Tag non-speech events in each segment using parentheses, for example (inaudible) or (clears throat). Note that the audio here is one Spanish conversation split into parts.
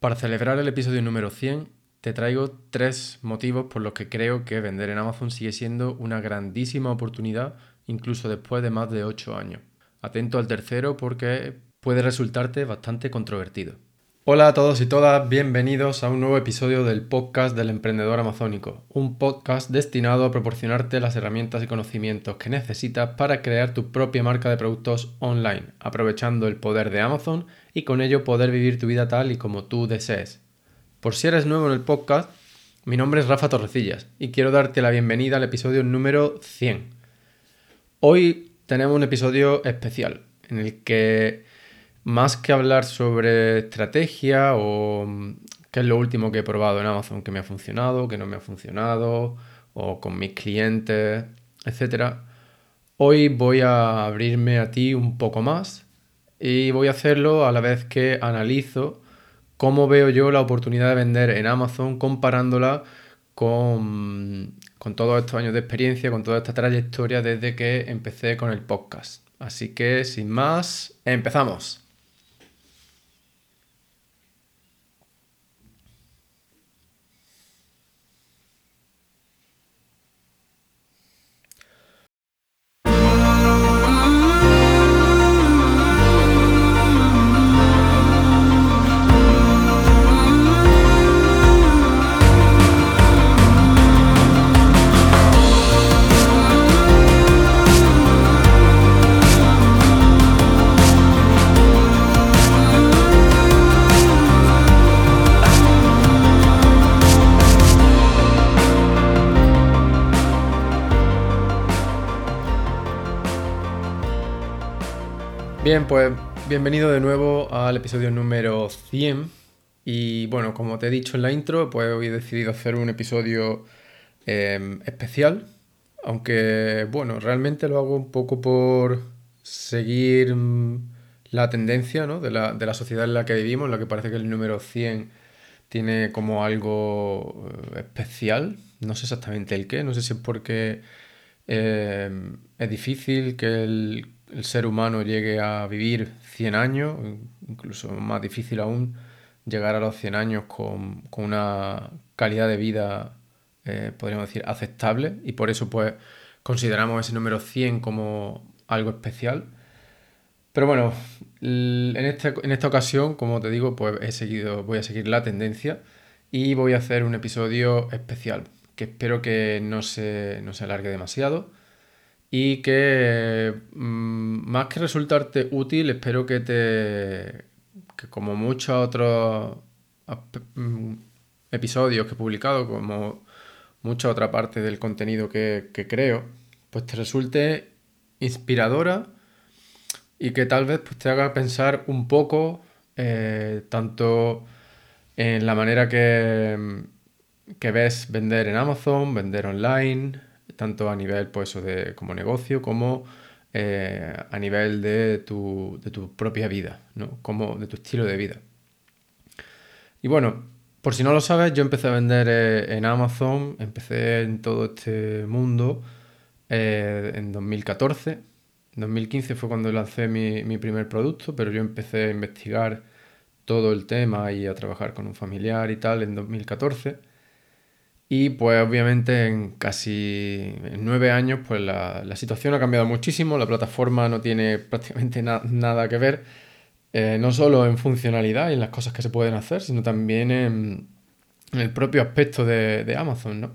Para celebrar el episodio número 100, te traigo tres motivos por los que creo que vender en Amazon sigue siendo una grandísima oportunidad, incluso después de más de 8 años. Atento al tercero porque puede resultarte bastante controvertido. Hola a todos y todas, bienvenidos a un nuevo episodio del podcast del emprendedor amazónico, un podcast destinado a proporcionarte las herramientas y conocimientos que necesitas para crear tu propia marca de productos online, aprovechando el poder de Amazon y con ello poder vivir tu vida tal y como tú desees. Por si eres nuevo en el podcast, mi nombre es Rafa Torrecillas y quiero darte la bienvenida al episodio número 100. Hoy tenemos un episodio especial en el que más que hablar sobre estrategia o mm, qué es lo último que he probado en Amazon que me ha funcionado, que no me ha funcionado, o con mis clientes, etc. Hoy voy a abrirme a ti un poco más y voy a hacerlo a la vez que analizo cómo veo yo la oportunidad de vender en Amazon comparándola con, con todos estos años de experiencia, con toda esta trayectoria desde que empecé con el podcast. Así que sin más, empezamos. Bien, pues bienvenido de nuevo al episodio número 100. Y bueno, como te he dicho en la intro, pues hoy he decidido hacer un episodio em, especial. Aunque bueno, realmente lo hago un poco por seguir mm, la tendencia de, la, sociedad en la que vivimos, en la que parece que el número 100 tiene como algo eh, especial. No sé exactamente el qué, no sé si es porque em, es difícil que el el ser humano llegue a vivir 100 años, incluso más difícil aún llegar a los 100 años con, una calidad de vida, eh, podríamos decir, aceptable y por eso pues consideramos ese número 100 como algo especial. Pero bueno, en, este, en esta ocasión, como te digo, pues he seguido, voy a seguir la tendencia y voy a hacer un episodio especial que espero que no se, no se alargue demasiado y que mm, más que resultarte útil, espero que te, que como muchos otros mm, episodios que he publicado, como mucha otra parte del contenido que, creo, pues te resulte inspiradora y que tal vez pues, te haga pensar un poco eh, tanto en la manera que, que ves vender en Amazon, vender online, tanto a nivel pues, de, como negocio como eh, a nivel de tu, propia vida, ¿no? como de tu estilo de vida. Y bueno, por si no lo sabes, yo empecé a vender eh, en Amazon, empecé en todo este mundo eh, en 2014. En 2015 fue cuando lancé mi, mi, primer producto, pero yo empecé a investigar todo el tema y a trabajar con un familiar y tal en 2014. Y pues obviamente en casi nueve años pues la, situación ha cambiado muchísimo, la plataforma no tiene (laughs) prácticamente nada que ver, eh, no solo en funcionalidad y en las cosas que se pueden hacer, sino también en, el propio aspecto de, Amazon, ¿no?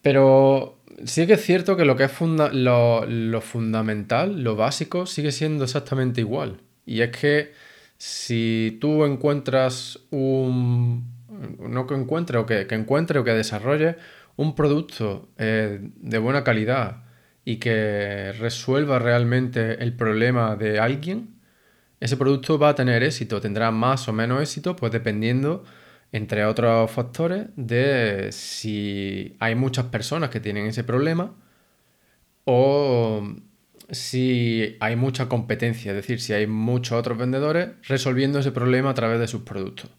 Pero sí que es cierto que lo que es lo, lo fundamental, lo básico, sigue siendo exactamente igual. Y es que si tú encuentras un no que encuentre o que, encuentre o que desarrolle un producto eh, de buena calidad y que resuelva realmente el problema de alguien, ese producto va a tener éxito, tendrá más o menos éxito, pues dependiendo, entre otros factores, de si hay muchas personas que tienen ese problema o si hay mucha competencia, es decir, si hay muchos otros vendedores resolviendo ese problema a través de sus productos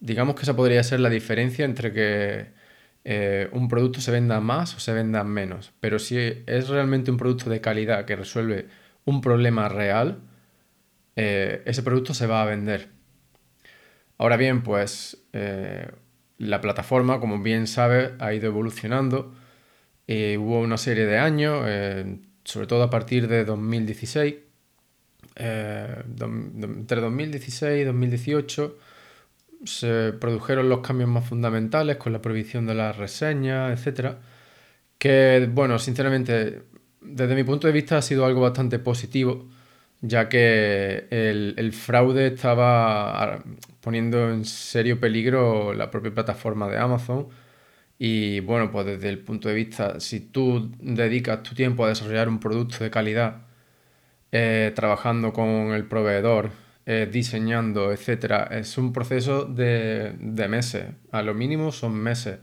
digamos que esa podría ser la diferencia entre que eh, un producto se venda más o se venda menos. Pero si es realmente un producto de calidad que resuelve un problema real, eh, ese producto se va a vender. Ahora bien, pues eh, la plataforma, como bien sabes, ha ido evolucionando. Hubo una serie de años, sobre todo a partir de 2016, entre 2016 y 2018 se produjeron los cambios más fundamentales con la prohibición de las reseñas, etcétera, que, bueno, sinceramente, desde mi punto de vista ha sido algo bastante positivo, ya que el, fraude estaba poniendo en serio peligro la propia plataforma de Amazon. Y bueno, pues desde el punto de vista, si tú dedicas tu tiempo a desarrollar un producto de calidad, eh, trabajando con el proveedor, eh, diseñando, etcétera, es un proceso de, de, meses. A lo mínimo son meses.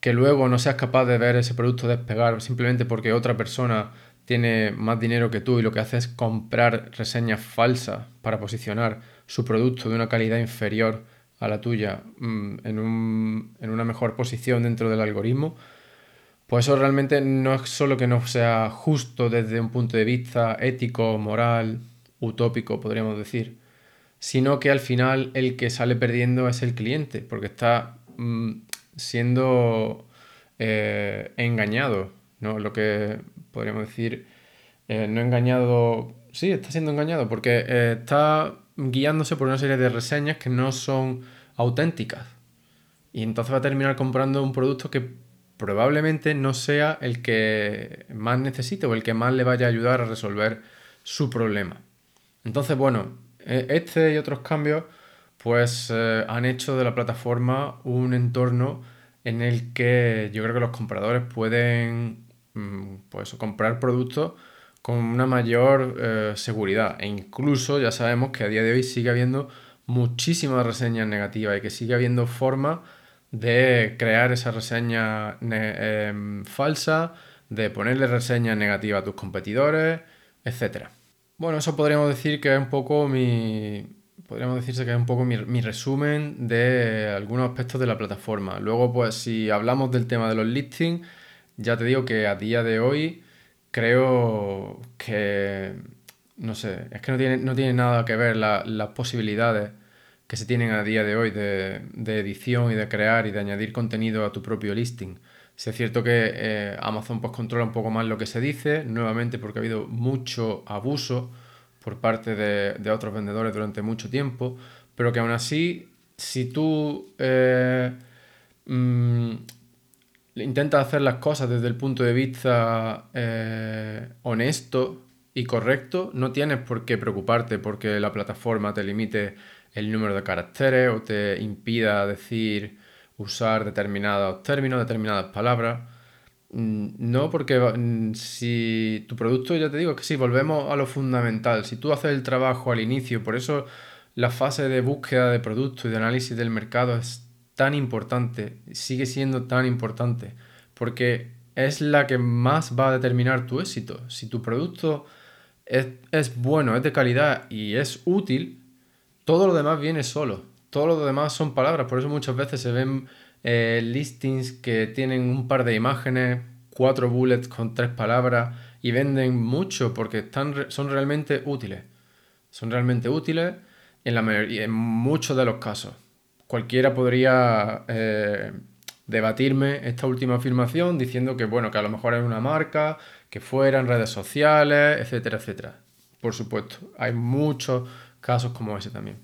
Que luego no seas capaz de ver ese producto despegar simplemente porque otra persona tiene más dinero que tú y lo que hace es comprar reseñas falsas para posicionar su producto de una calidad inferior a la tuya mm, en, un, en una mejor posición dentro del algoritmo, pues eso realmente no es solo que no sea justo desde un punto de vista ético, moral, utópico, podríamos decir, sino que al final el que sale perdiendo es el cliente, porque está mm, siendo eh, engañado, ¿no? Lo que podríamos decir, eh, no engañado, sí, está siendo engañado, porque eh, está guiándose por una serie de reseñas que no son auténticas. Y entonces va a terminar comprando un producto que probablemente no sea el que más necesite o el que más le vaya a ayudar a resolver su problema. Entonces, bueno, e, este y otros cambios pues eh, han hecho de la plataforma un entorno en el que yo creo que los compradores pueden mm, pues, comprar productos con una mayor eh, seguridad. E incluso ya sabemos que a día de hoy sigue habiendo muchísimas reseñas negativas y que sigue habiendo formas de crear esa reseña em, falsa, de ponerle reseñas negativas a tus competidores, etcétera. Bueno, eso podríamos decir que es un poco mi. Podríamos decirse que es un poco mi, resumen de algunos aspectos de la plataforma. Luego, pues, si hablamos del tema de los listings, ya te digo que a día de hoy creo que. No sé, es que no tiene, no tiene nada que ver las posibilidades que se tienen a día de hoy de, de, edición y de crear y de añadir contenido a tu propio listing. Si es cierto que eh, Amazon pues, controla un poco más lo que se dice, nuevamente porque ha habido mucho abuso por parte de, otros vendedores durante mucho tiempo, pero que aún así, si tú eh, mm, intentas hacer las cosas desde el punto de vista eh, honesto y correcto, no tienes por qué preocuparte porque la plataforma te limite el número de caracteres o te impida decir usar determinados términos, determinadas palabras. Mm, no, porque mm, si tu producto, ya te digo, que si volvemos a lo fundamental. Si tú haces el trabajo al inicio, por eso la fase de búsqueda de producto y de análisis del mercado es tan importante, sigue siendo tan importante, porque es la que más va a determinar tu éxito. Si tu producto es, es bueno, es de calidad y es útil, todo lo demás viene solo todo lo demás son palabras, por eso muchas veces se ven eh, listings que tienen un par de imágenes, cuatro bullets con tres palabras y venden mucho porque están, son realmente útiles. Son realmente útiles en, la mayoría, en muchos de los casos. Cualquiera podría eh, debatirme esta última afirmación diciendo que bueno, que a lo mejor es una marca, que fuera en redes sociales, etcétera, etcétera. Por supuesto, hay muchos casos como ese también.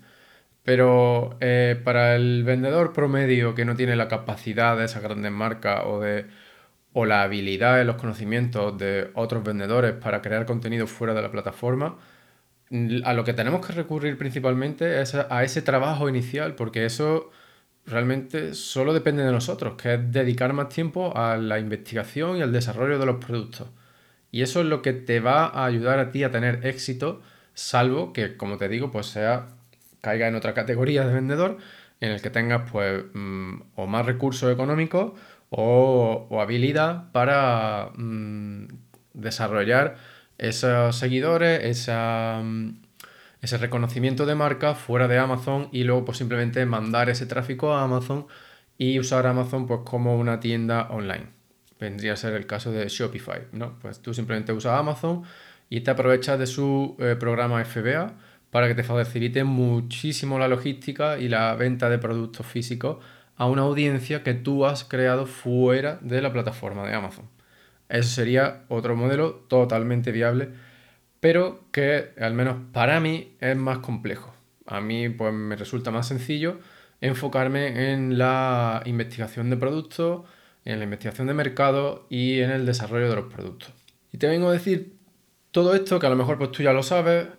Pero eh, para el vendedor promedio que no tiene la capacidad de esas grandes marcas o, o la habilidad y los conocimientos de otros vendedores para crear contenido fuera de la plataforma, a lo que tenemos que recurrir principalmente es a ese trabajo inicial, porque eso realmente solo depende de nosotros, que es dedicar más tiempo a la investigación y al desarrollo de los productos. Y eso es lo que te va a ayudar a ti a tener éxito, salvo que, como te digo, pues sea caiga en otra categoría de vendedor en el que tengas pues mm, o más recursos económicos o, habilidad para mm, desarrollar esos seguidores, mm, ese reconocimiento de marca fuera de Amazon y luego pues simplemente mandar ese tráfico a Amazon y usar Amazon pues como una tienda online. Vendría a ser el caso de Shopify, ¿no? Pues tú simplemente usas Amazon y te aprovechas de su eh, programa FBA para que te facilite muchísimo la logística y la venta de productos físicos a una audiencia que tú has creado fuera de la plataforma de Amazon. Eso sería otro modelo totalmente viable, pero que al menos para mí es más complejo. A mí pues me resulta más sencillo enfocarme en la investigación de productos, en la investigación de mercado y en el desarrollo de los productos. Y te vengo a decir todo esto que a lo mejor pues tú ya lo sabes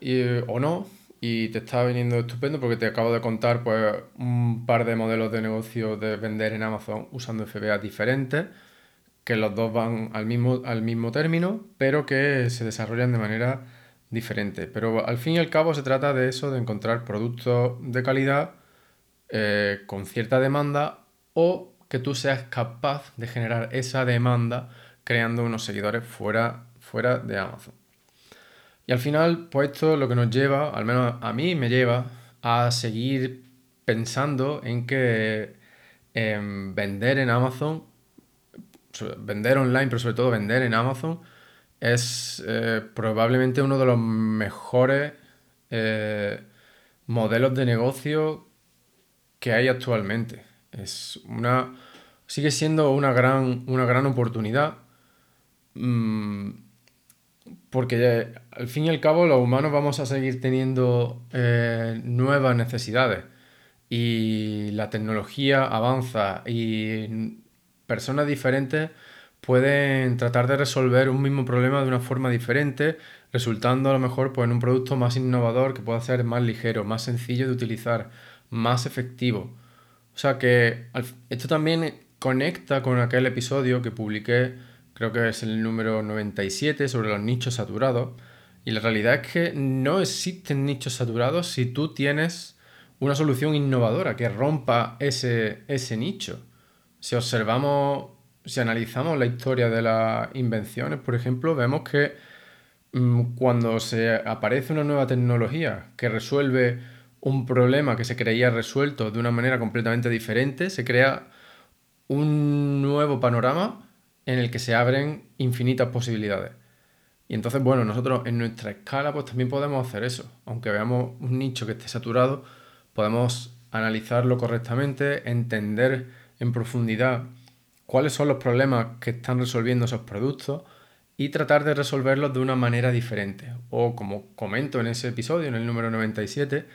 o no y te está viniendo estupendo porque te acabo de contar pues un par de modelos de negocio de vender en Amazon usando FBA diferentes que los dos van al mismo, al mismo término pero que se desarrollan de manera diferente. Pero al fin y al cabo se trata de eso, de encontrar productos de calidad eh, con cierta demanda o que tú seas capaz de generar esa demanda creando unos seguidores fuera, fuera de Amazon. Y al final, pues esto lo que nos lleva, al menos a mí me lleva, a seguir pensando en que em, vender en Amazon, vender online, pero sobre todo vender en Amazon, es eh, probablemente uno de los mejores eh, modelos de negocio que hay actualmente. Es una, sigue siendo una gran, una gran oportunidad. Mm, porque al fin y al cabo los humanos vamos a seguir teniendo eh, nuevas necesidades y la tecnología avanza y personas diferentes pueden tratar de resolver un mismo problema de una forma diferente, resultando a lo mejor pues, en un producto más innovador que pueda ser más ligero, más sencillo de utilizar, más efectivo. O sea que esto también conecta con aquel episodio que publiqué, creo que es el número 97, sobre los nichos saturados. Y la realidad es que no existen nichos saturados si tú tienes una solución innovadora que rompa ese, ese nicho. Si observamos, si analizamos la historia de las invenciones, por ejemplo, vemos que mm, cuando se aparece una nueva tecnología que resuelve un problema que se creía resuelto de una manera completamente diferente, se crea un nuevo panorama en el que se abren infinitas posibilidades. Y entonces, bueno, nosotros en nuestra escala pues también podemos hacer eso. Aunque veamos un nicho que esté saturado, podemos analizarlo correctamente, entender en profundidad cuáles son los problemas que están resolviendo esos productos y tratar de resolverlos de una manera diferente. O como comento en ese episodio, en el número 97,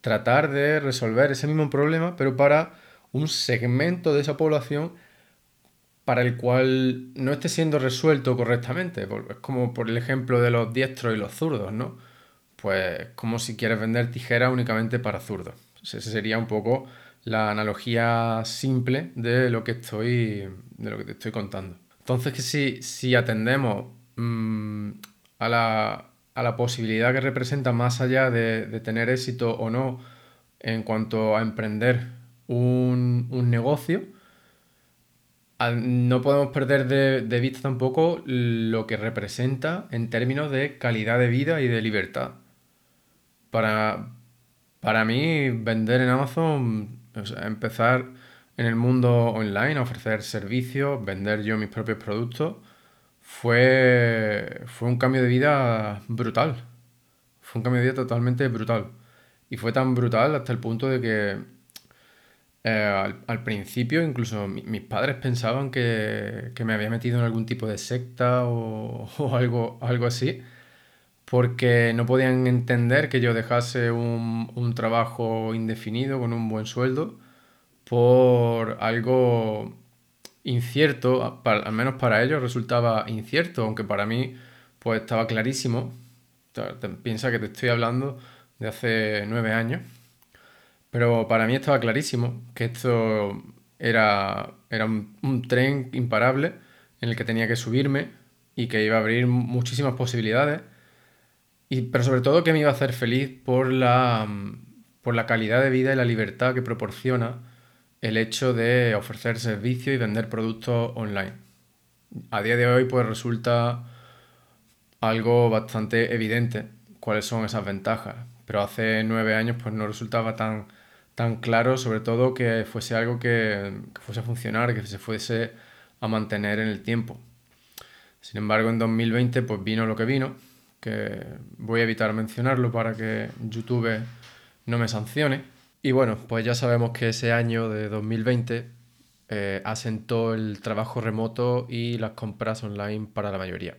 tratar de resolver ese mismo problema, pero para un segmento de esa población para el cual no esté siendo resuelto correctamente. Es como por el ejemplo de los diestros y los zurdos, ¿no? Pues como si quieres vender tijeras únicamente para zurdos. Esa sería un poco la analogía simple de lo que estoy, de lo que te estoy contando. Entonces, que si, si atendemos mm, a la a la posibilidad que representa más allá de, tener éxito o no en cuanto a emprender un, negocio, no podemos perder de, vista tampoco lo que representa en términos de calidad de vida y de libertad. Para, para mí, vender en Amazon, empezar en el mundo online, ofrecer servicios, vender yo mis propios productos, fue, fue un cambio de vida brutal. Fue un cambio de vida totalmente brutal. Y fue tan brutal hasta el punto de que eh, al, principio incluso mis padres pensaban que, me había metido en algún tipo de secta (laughs) o, algo, algo así, porque no podían entender que yo dejase un, un trabajo indefinido con un buen sueldo por algo incierto, al menos para ellos resultaba incierto, aunque para mí pues estaba clarísimo. Piensa que te estoy hablando de hace nueve años, pero para mí estaba clarísimo que esto era, era un, tren imparable en el que tenía que subirme y que iba a abrir muchísimas posibilidades, y, pero sobre todo que me iba a hacer feliz por la, por la calidad de vida y la libertad que proporciona el hecho de ofrecer servicios y vender productos online. A día de hoy pues resulta algo bastante evidente cuáles son esas ventajas, pero hace nueve años pues no resultaba tan, tan claro, sobre todo que fuese algo que, fuese a funcionar, que se fuese a mantener en el tiempo. Sin embargo, en 2020 pues vino lo que vino, que voy a evitar mencionarlo para que YouTube no me sancione. Y bueno, pues ya sabemos que ese año de 2020 eh, asentó el trabajo remoto y las compras online para la mayoría.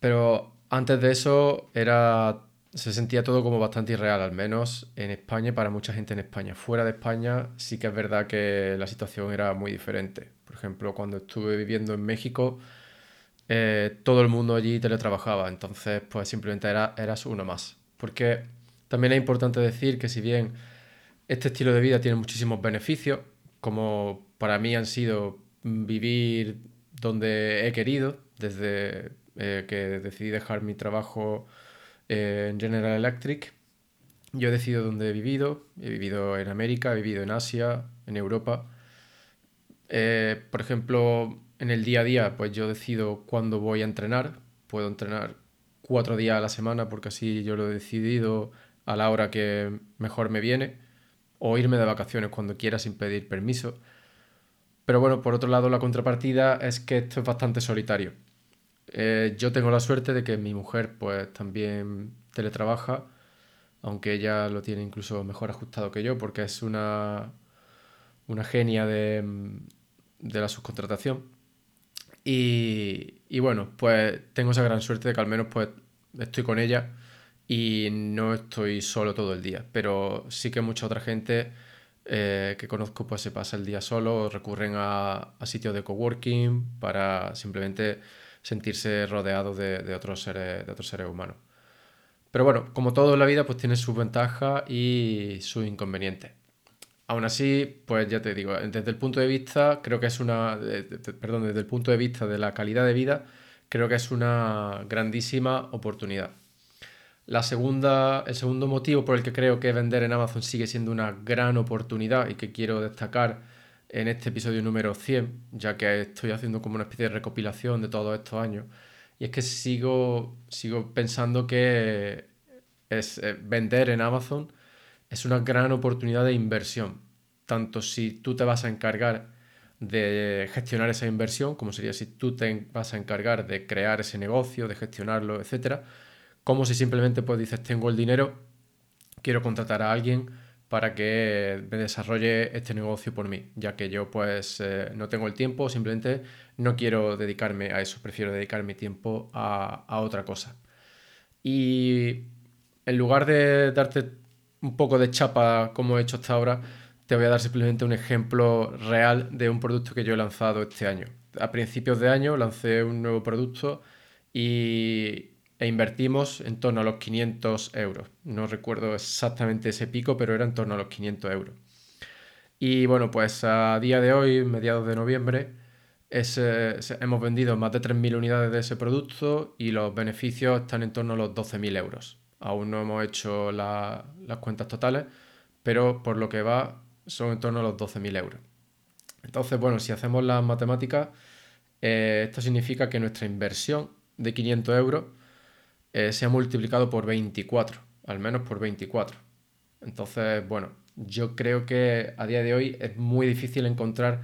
Pero antes de eso era, se sentía todo como bastante irreal, al menos en España y para mucha gente en España. Fuera de España sí que es verdad que la situación era muy diferente. Por ejemplo, cuando estuve viviendo en México, eh, todo el mundo allí teletrabajaba, entonces pues simplemente era, eras uno más. Porque también es importante decir que si bien este estilo de vida tiene muchísimos beneficios, como para mí han sido vivir donde he querido, desde eh, que decidí dejar mi trabajo en General Electric. Yo he decidido dónde he vivido, he vivido en América, he vivido en Asia, en Europa. Eh, por ejemplo, en el día a día, pues yo decido cuándo voy a entrenar. Puedo entrenar cuatro días a la semana porque así yo lo he decidido a la hora que mejor me viene o irme de vacaciones cuando quiera sin pedir permiso. Pero bueno, por otro lado, la contrapartida es que esto es bastante solitario. Eh, yo tengo la suerte de que mi mujer pues también teletrabaja, aunque ella lo tiene incluso mejor ajustado que yo porque es una, una genia de, de la subcontratación. Y, y, bueno, pues tengo esa gran suerte de que al menos pues estoy con ella y no estoy solo todo el día, pero sí que mucha otra gente eh, que conozco pues se pasa el día solo o recurren a, sitios de coworking para simplemente sentirse rodeados de, otros seres, de otros seres humanos. Pero bueno, como todo en la vida, pues tiene sus ventajas y sus inconvenientes. Aún así, pues ya te digo, desde el punto de vista, creo que es una, perdón, desde el punto de vista de la calidad de vida, creo que es una grandísima oportunidad. La segunda, el segundo motivo por el que creo que vender en Amazon sigue siendo una gran oportunidad y que quiero destacar en este episodio número 100, ya que estoy haciendo como una especie de recopilación de todos estos años, y es que sigo, sigo pensando que es, eh, vender en Amazon es una gran oportunidad de inversión, tanto si tú te vas a encargar de gestionar esa inversión, como sería si tú te vas a encargar de crear ese negocio, de gestionarlo, etcétera, como si simplemente pues dices, tengo el dinero, quiero contratar a alguien para que me desarrolle este negocio por mí, ya que yo pues eh, no tengo el tiempo, simplemente no quiero dedicarme a eso, prefiero dedicar mi tiempo a, a otra cosa. Y en lugar de darte un poco de chapa como he hecho hasta ahora, te voy a dar simplemente un ejemplo real de un producto que yo he lanzado este año. A principios de año lancé un nuevo producto y e invertimos en torno a los 500 euros. No recuerdo exactamente ese pico, pero era en torno a los 500 euros. Y bueno, pues a día de hoy, mediados de noviembre, hemos vendido más de 3.000 unidades de ese producto y los beneficios están en torno a los 12.000 euros. Aún no hemos hecho las cuentas totales, pero por lo que va son en torno a los 12.000 euros. Entonces, bueno, si hacemos las matemáticas, eh, esto significa que nuestra inversión de 500 euros eh, se ha multiplicado por 24, al menos por 24. Entonces, bueno, yo creo que a día de hoy es muy difícil encontrar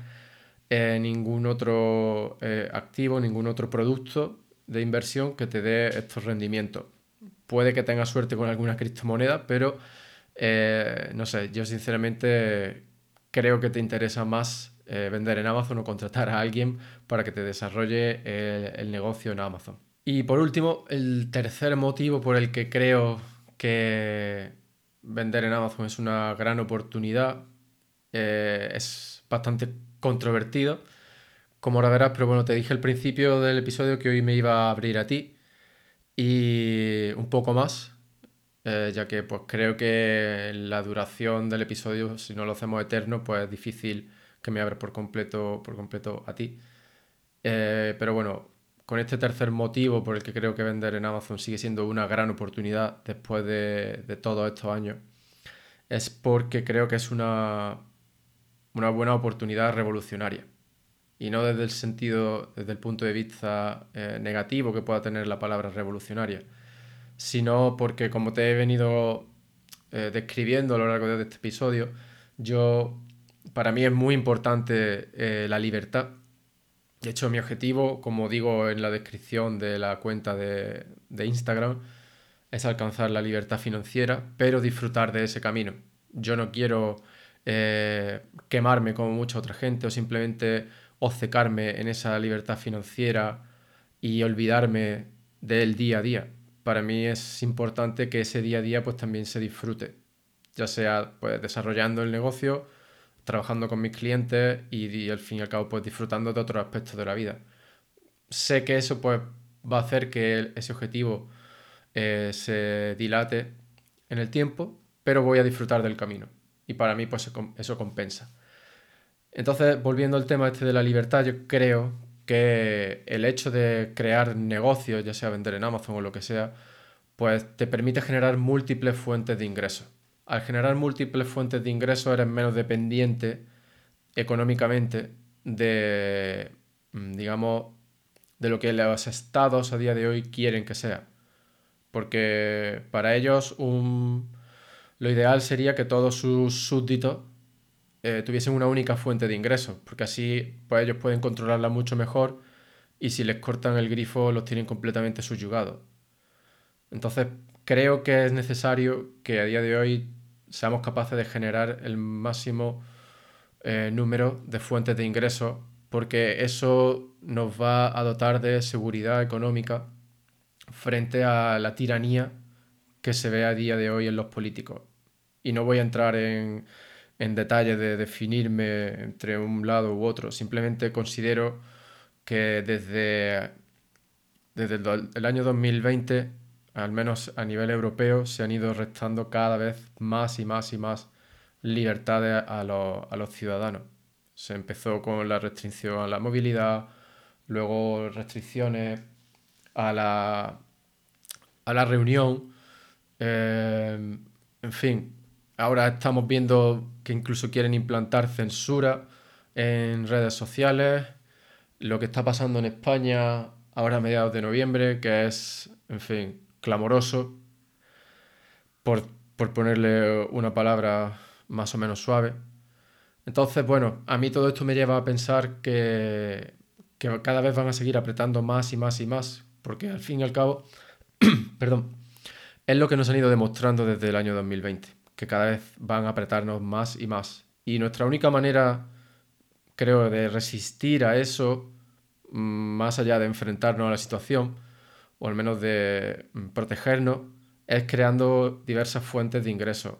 eh, ningún otro eh, activo, ningún otro producto de inversión que te dé estos rendimientos. Puede que tengas suerte con alguna criptomoneda, pero no sé, yo sinceramente creo que te interesa más vender en Amazon o contratar a alguien para que te desarrolle el negocio en Amazon. Y por último, el tercer motivo por el que creo que vender en Amazon es una gran oportunidad eh, es bastante controvertido, como ahora verás, pero bueno, te dije al principio del episodio que hoy me iba a abrir a ti y un poco más, eh, ya que pues creo que la duración del episodio, si no lo hacemos eterno, pues es difícil que me abra por completo, por completo a ti. Eh, pero bueno, con este tercer motivo por el que creo que vender en Amazon sigue siendo una gran oportunidad después de, todos estos años, es porque creo que es una, buena oportunidad revolucionaria. Y no desde el sentido, desde el punto de vista eh, negativo que pueda tener la palabra revolucionaria, sino porque como te he venido eh, describiendo a lo largo de este episodio, yo, para mí es muy importante eh, la libertad De hecho, mi objetivo, como digo en la descripción de la cuenta de, Instagram, es alcanzar la libertad financiera, pero disfrutar de ese camino. Yo no quiero eh, quemarme como mucha otra gente o simplemente obcecarme en esa libertad financiera y olvidarme del día a día. Para mí es importante que ese día a día pues también se disfrute, ya sea pues desarrollando el negocio, trabajando con mis clientes y, al fin y al cabo pues disfrutando de otros aspectos de la vida. Sé que eso pues va a hacer que ese objetivo eh, se dilate en el tiempo, pero voy a disfrutar del camino y para mí pues eso compensa. Entonces, volviendo al tema este de la libertad, yo creo que el hecho de crear negocios, ya sea vender en Amazon o lo que sea, pues te permite generar múltiples fuentes de ingresos. Al generar múltiples fuentes de ingresos eres menos dependiente económicamente de, mm, digamos, de lo que los estados a día de hoy quieren que sea. Porque para ellos lo ideal sería que todos sus súbditos eh, tuviesen una única fuente de ingresos, porque así pues, ellos pueden controlarla mucho mejor y si les cortan el grifo los tienen completamente subyugados. Entonces creo que es necesario que a día de hoy seamos capaces de generar el máximo eh, número de fuentes de ingresos, porque eso nos va a dotar de seguridad económica frente a la tiranía que se ve a día de hoy en los políticos. Y no voy a entrar en en detalle de definirme entre un lado u otro. Simplemente considero que desde, desde el, año 2020, al menos a nivel europeo, se han ido restando cada vez más y más y más libertades a los, ciudadanos. Se empezó con la restricción a la movilidad, luego restricciones a la, a la reunión, eh, en fin, Ahora estamos viendo que incluso quieren implantar censura en redes sociales. Lo que está pasando en España ahora a mediados de noviembre, que es, en fin, clamoroso, por, ponerle una palabra más o menos suave. Entonces, bueno, a mí todo esto me lleva a pensar que, que cada vez van a seguir apretando más y más y más, porque al fin y al cabo, (clears throat) perdón, es lo que nos han ido demostrando desde el año 2020 que cada vez van a apretarnos más y más. Y nuestra única manera, creo, de resistir a eso, mm, más allá de enfrentarnos a la situación, o al menos de mm, protegernos, es creando diversas fuentes de ingresos,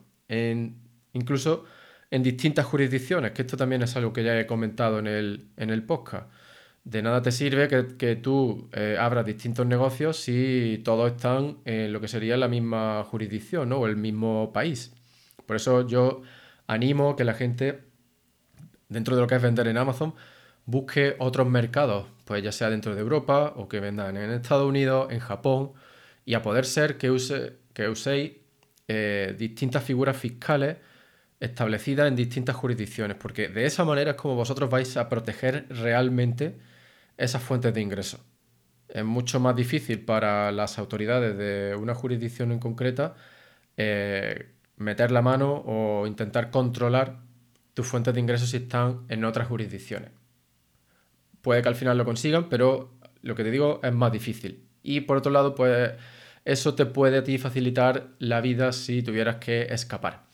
incluso en distintas jurisdicciones, que esto también es algo que ya he comentado en el, en el podcast. De nada te sirve que, tú eh, abras distintos negocios si todos están en lo que sería la misma jurisdicción o el mismo país. Por eso yo animo que la gente, dentro de lo que es vender en Amazon, busque otros mercados, pues ya sea dentro de Europa o que vendan en Estados Unidos, en Japón, y a poder ser que, use, que uséis eh, distintas figuras fiscales establecidas en distintas jurisdicciones, porque de esa manera es como vosotros vais a proteger realmente esas fuentes de ingresos. Es mucho más difícil para las autoridades de una jurisdicción en concreta eh, meter la mano o intentar controlar tus fuentes de ingresos si están en otras jurisdicciones. Puede que al final lo consigan, pero lo que te digo es más difícil. Y por otro lado, pues eso te puede a ti facilitar la vida si tuvieras que escapar.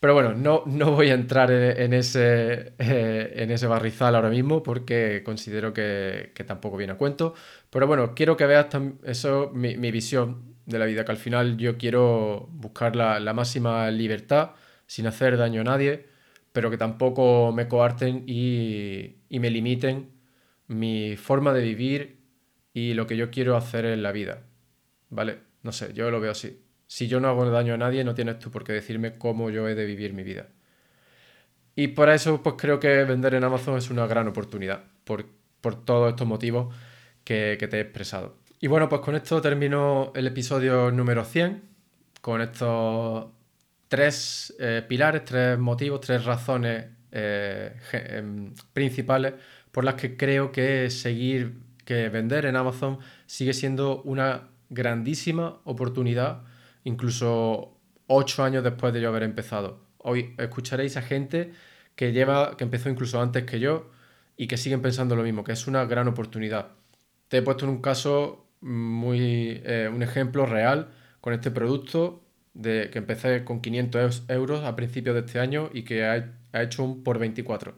Pero bueno, no, no voy a entrar en, ese, eh, en ese barrizal ahora mismo porque considero que, tampoco viene a cuento. Pero bueno, quiero que veas eso, mi, mi visión de la vida, que al final yo quiero buscar la, máxima libertad sin hacer daño a nadie, pero que tampoco me coarten y, me limiten mi forma de vivir y lo que yo quiero hacer en la vida. ¿Vale? No sé, yo lo veo así. Si yo no hago daño a nadie, no tienes tú por qué decirme cómo yo he de vivir mi vida. Y por eso, pues creo que vender en Amazon es una gran oportunidad, por, todos estos motivos que te he expresado. Y bueno, pues con esto termino el episodio número 100, con estos tres eh, pilares, tres motivos, tres razones eh, em, principales por las que creo que seguir, que vender en Amazon sigue siendo una grandísima oportunidad, incluso ocho años después de yo haber empezado. Hoy escucharéis a gente que lleva, que empezó incluso antes que yo y que siguen pensando lo mismo, que es una gran oportunidad. Te he puesto en un caso muy, eh, un ejemplo real con este producto de que empecé con 500 euros a principios de este año y que ha, hecho un por 24.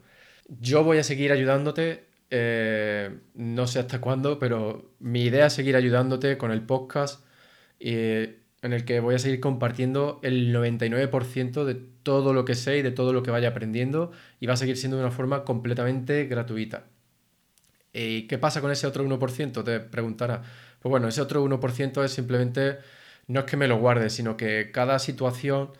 Yo voy a seguir ayudándote, eh, no sé hasta cuándo, pero mi idea es seguir ayudándote con el podcast en el que voy a seguir compartiendo el 99% de todo lo que sé y de todo lo que vaya aprendiendo y va a seguir siendo de una forma completamente gratuita. ¿Y qué pasa con ese otro 1%? Te preguntará. Pues bueno, ese otro 1% es simplemente, no es que me lo guarde, sino que cada situación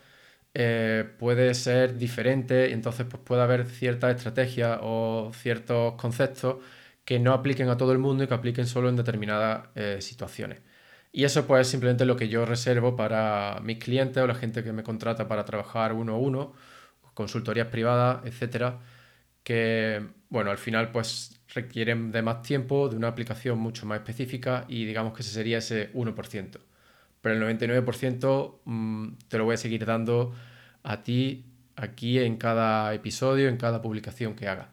eh, puede ser diferente y entonces pues puede haber ciertas estrategias o ciertos conceptos que no apliquen a todo el mundo y que apliquen solo en determinadas eh, situaciones. Y eso pues es simplemente lo que yo reservo para mis clientes o la gente que me contrata para trabajar uno a uno, consultorías privadas, etcétera, que bueno, al final pues requieren de más tiempo, de una aplicación mucho más específica y digamos que ese sería ese 1%. Pero el 99% mm, te lo voy a seguir dando a ti aquí en cada episodio, en cada publicación que haga.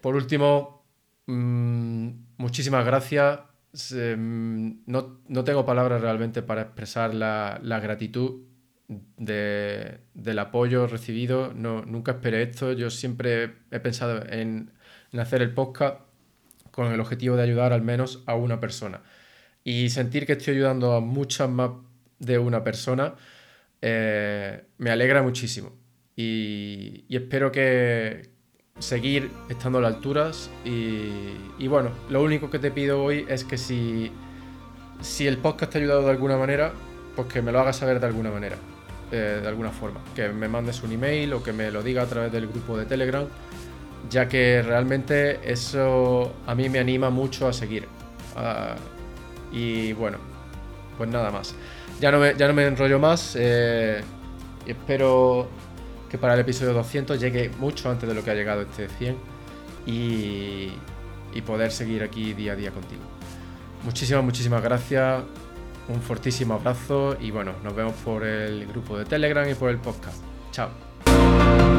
Por último, mm, muchísimas gracias Mm, no, tengo palabras realmente para expresar la, gratitud del apoyo recibido. No, nunca esperé esto. Yo siempre he pensado en, hacer el podcast con el objetivo de ayudar al menos a una persona. Y sentir que estoy ayudando a muchas más de una persona eh, me alegra muchísimo. y espero que, seguir estando a las alturas y, bueno, lo único que te pido hoy es que si, si el podcast te ha ayudado de alguna manera, pues que me lo hagas saber de alguna manera, eh, de alguna forma, que me mandes un email o que me lo diga a través del grupo de Telegram, ya que realmente eso a mí me anima mucho a seguir. Y bueno, pues nada más. Ya no me, ya no me enrollo más. Eh, espero que para el episodio 200 llegue mucho antes de lo que ha llegado este 100 y, y poder seguir aquí día a día contigo. Muchísimas, muchísimas gracias, un fortísimo abrazo y bueno, nos vemos por el grupo de Telegram y por el podcast. Chao.